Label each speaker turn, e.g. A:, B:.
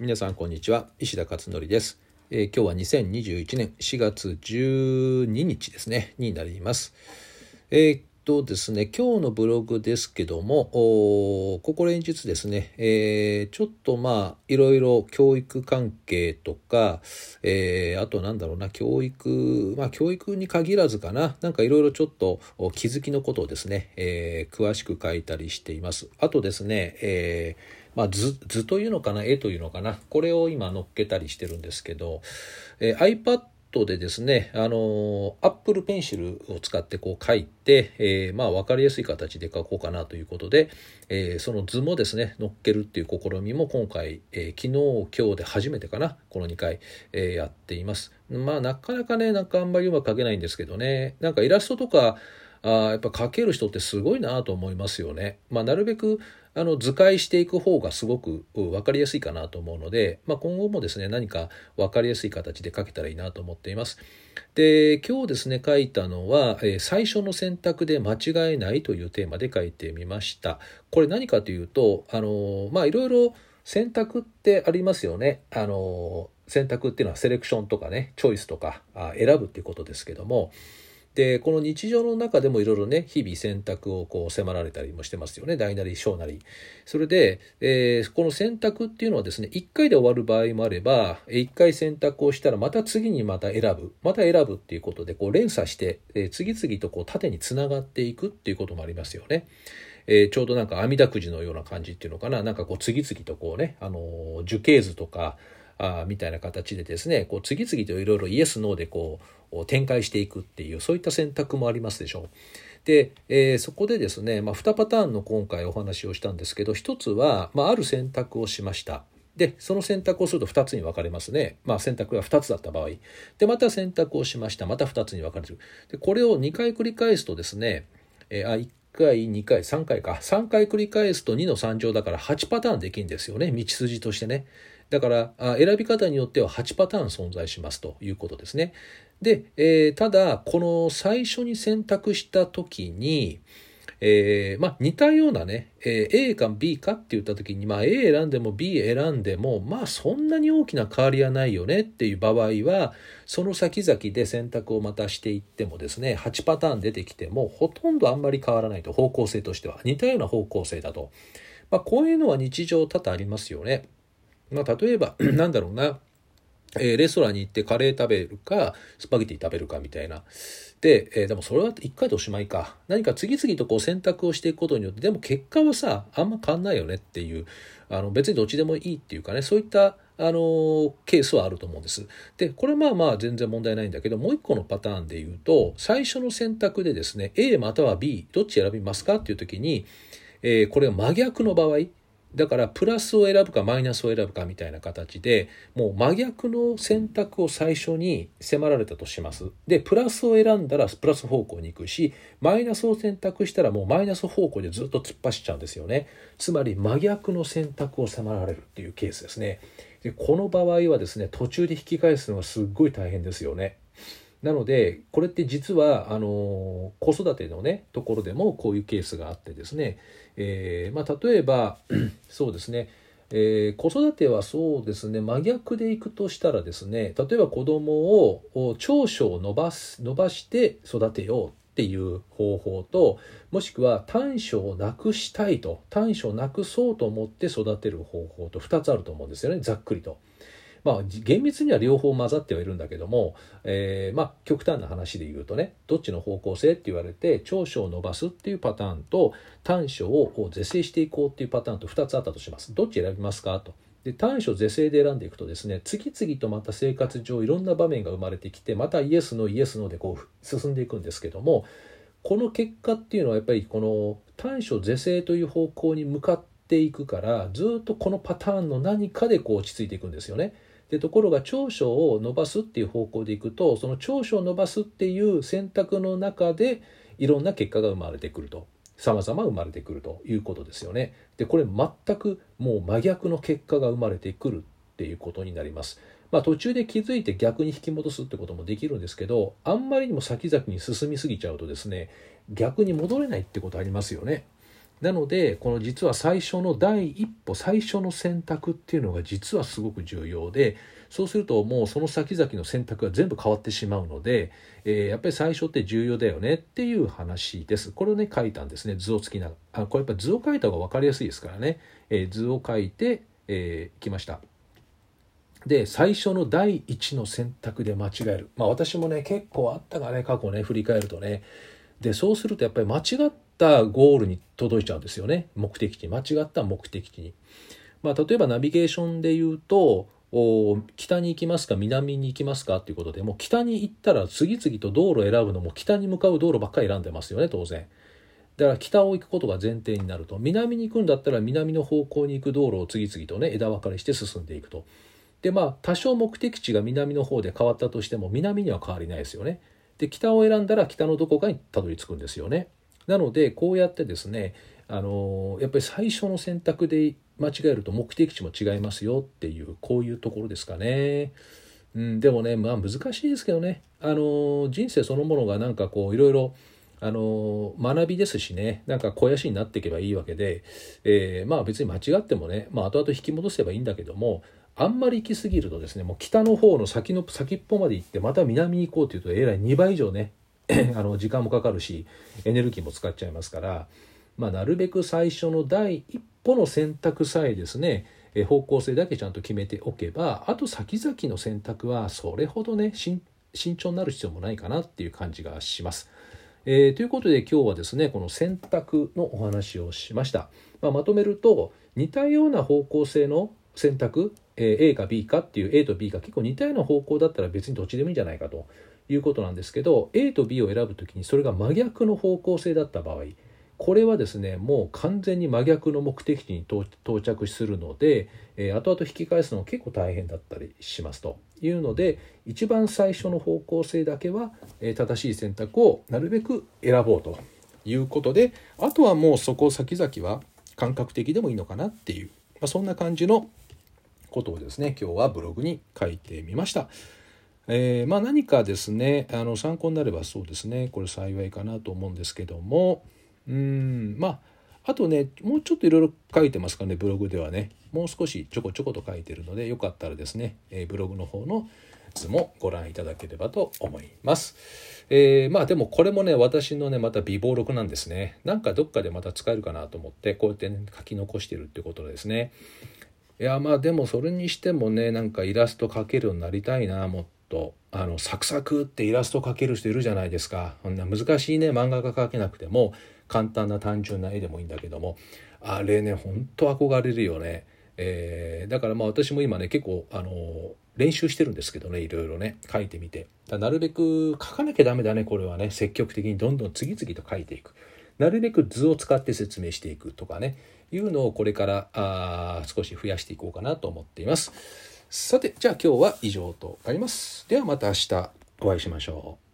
A: 皆さんこんにちは。石田勝則です、えー、今日は2021年4月12日ですね。になります。えー、っとですね今日のブログですけどもここ連日ですね、えー、ちょっとまあいろいろ教育関係とか、え、あとなんだろうな教育まあ教育に限らずかな。なんかいろいろちょっと気づきのことをですね、え、詳しく書いたりしています。あとですね、えーまあ、図図というのかな絵というのかなこれを今載っけたりしてるんですけど、えー、iPad でですね、あの、Apple Pencil を使ってこう書いて、えー、まあ分かりやすい形で書こうかなということで、えー、その図もですね、載っけるっていう試みも今回、えー、昨日、今日で初めてかな、この2回、え、やっています。まあなかなかね、なんかあんまりうまく書けないんですけどね、なんかイラストとか、あやっぱ書ける人ってすごいなと思いますよね。まあなるべくあの図解していく方がすごく分かりやすいかなと思うので、まあ、今後もですね何か分かりやすい形で書けたらいいなと思っています。で今日ですね書いたのは、え最初の選択で間違えないというテーマで書いてみました。これ何かというとあのまあいろいろ選択ってありますよね。あの選択っていうのはセレクションとかねチョイスとかあ選ぶっていうことですけどもでこの日常の中でもいろいろね日々選択をこう迫られたりもしてますよね。大なり小なり。それで、えー、この選択っていうのはですね1回で終わる場合もあれば1回選択をしたらまた次にまた選ぶ。また選ぶっていうことでこう連鎖して、えー、次々とこう縦につながっていくっていうこともありますよね。えー、ちょうどなんか阿弥陀くじのような感じっていうのかな。なんかこう次々とこうね、あの樹形図とかあみたいな形でですねこう次々といろいろイエスノーでこう展開していくっていうそういった選択もありますでしょう。で、えー、そこでですね、まあ、2パターンの今回お話をしたんですけど1つは、まあ、ある選択をしました。でその選択をすると2つに分かれますね。まあ、選択が2つだった場合でまた選択をしましたまた2つに分かれるでこれを2回繰り返すとですね、えー、あ1回2回3回か3回繰り返すと2の3乗だから8パターンできるんですよね道筋としてね。だから選び方によっては8パターン存在しますということですね。で、えー、ただこの最初に選択した時に、えー、まあ、似たようなね、えー、A か B かって言った時に、まあ、A 選んでも B 選んでもまあそんなに大きな変わりはないよねっていう場合はその先々で選択をまたしていってもですね8パターン出てきてもほとんどあんまり変わらないと方向性としては似たような方向性だと、まあ、こういうのは日常多々ありますよね。まあ、例えば、なんだろうな、えー、レストランに行ってカレー食べるか、スパゲティ食べるかみたいな。で、えー、でもそれは一回でおしまいか。何か次々とこう選択をしていくことによって、でも結果はさ、あんま変わんないよねっていう、あの別にどっちでもいいっていうかね、そういったあのケースはあると思うんです。で、これはまあまあ全然問題ないんだけど、もう一個のパターンで言うと、最初の選択でですね、A または B、どっち選びますかっていう時に、えー、これが真逆の場合、だからプラスを選ぶかマイナスを選ぶかみたいな形でもう真逆の選択を最初に迫られたとします。でプラスを選んだらプラス方向に行くしマイナスを選択したらもうマイナス方向でずっと突っ走っちゃうんですよね。つまり真逆の選択を迫られるっていうケースですね。でこの場合はですね途中で引き返すのがすっごい大変ですよね。なのでこれって実はあの子育てのねところでもこういうケースがあってですね、えー、まあ、例えば そうですねえー、子育てはそうですね真逆でいくとしたらですね例えば子供を長所を伸ばす伸ばして育てようっていう方法ともしくは短所をなくしたいと短所をなくそうと思って育てる方法と2つあると思うんですよねざっくりと。まあ厳密には両方混ざってはいるんだけども、えー、まあ極端な話で言うとねどっちの方向性って言われて長所を伸ばすっていうパターンと短所を是正していこうっていうパターンと2つあったとしますどっち選びますかとで短所是正で選んでいくとですね次々とまた生活上いろんな場面が生まれてきてまたイエスのイエスのでこう進んでいくんですけどもこの結果っていうのはやっぱりこの短所是正という方向に向かっていくからずっとこのパターンの何かでこう落ち着いていくんですよね。でところが長所を伸ばすっていう方向でいくとその長所を伸ばすっていう選択の中でいろんな結果が生まれてくると様々生まれてくるということですよね。でこれ全くもう真逆の結果が生まれてくるっていうことになります。まあ、途中で気づいて逆に引き戻すってこともできるんですけどあんまりにも先々に進みすぎちゃうとですね逆に戻れないってことありますよね。なのでこの実は最初の第一歩最初の選択っていうのが実はすごく重要でそうするともうその先々の選択が全部変わってしまうので、えー、やっぱり最初って重要だよねっていう話です。これをね書いたんですね。図をつきながら。これやっぱ図を書いた方が分かりやすいですからね、えー、図を書いて、えー、きました。で最初の第一の選択で間違える。まあ私もね結構あったがね過去ね振り返るとね。でそうするとやっぱり間違ってたゴールに届いちゃうんですよね目的地間違った目的地に。まあ、例えばナビゲーションで言うと北に行きますか南に行きますかっていうことでもう北に行ったら次々と道路を選ぶのも北に向かう道路ばっかり選んでますよね当然。だから北を行くことが前提になると南に行くんだったら南の方向に行く道路を次々とね枝分かれして進んでいくと。でまあ多少目的地が南の方で変わったとしても南には変わりないですよね。で北を選んだら北のどこかにたどり着くんですよね。なのでこうやってですねあのやっぱり最初の選択で間違えると目的地も違いますよっていうこういうところですかね。うん、でもねまあ難しいですけどねあの人生そのものがなんかこういろいろあの学びですしねなんか肥やしになっていけばいいわけで、えー、まあ別に間違ってもね、まあ、後々引き戻せばいいんだけどもあんまり行き過ぎるとですねもう北の方の先の先っぽまで行ってまた南に行こうというとえらい2倍以上ね あの時間もかかるしエネルギーも使っちゃいますから、まあ、なるべく最初の第一歩の選択さえですね方向性だけちゃんと決めておけばあと先々の選択はそれほどね慎重になる必要もないかなっていう感じがします。えー、ということで今日はですねこの選択のお話をしました。まあ、まとめると似たような方向性の選択、え A か B かっていう A と B が結構似たような方向だったら別にどっちでもいいんじゃないかということなんですけど A と B を選ぶ時にそれが真逆の方向性だった場合これはですねもう完全に真逆の目的地に到着するので、えー、後々引き返すの結構大変だったりしますというので一番最初の方向性だけは、えー、正しい選択をなるべく選ぼうということであとはもうそこ先々は感覚的でもいいのかなっていう、まあ、そんな感じのことをですね今日はブログに書いてみました。えー、まあ、何かですねあの参考になればそうですねこれ幸いかなと思うんですけどもうんまああとねもうちょっといろいろ書いてますかねブログではねもう少しちょこちょこと書いてるのでよかったらですね、えー、ブログの方の図もご覧いただければと思います。えー、まあでもこれもね私のねまた微暴録なんですね。なんかどっかでまた使えるかなと思ってこうやってね書き残してるってことですね。いやまあでもそれにしてもねなんかイラスト描けるようになりたいなもっと。あのサクサクってイラスト描ける人いるじゃないですか。こんな難しいね漫画が描けなくても簡単な単純な絵でもいいんだけども。あれねほんと憧れるよね、えー、だからまあ私も今ね結構あの練習してるんですけどねいろいろね。書いてみて。なるべく書かなきゃダメだねこれはね。積極的にどんどん次々と書いていく。なるべく図を使って説明していくとかねいうのをこれからあ少し増やしていこうかなと思っています。さて、じゃあ今日は以上となります。ではまた明日お会いしましょう。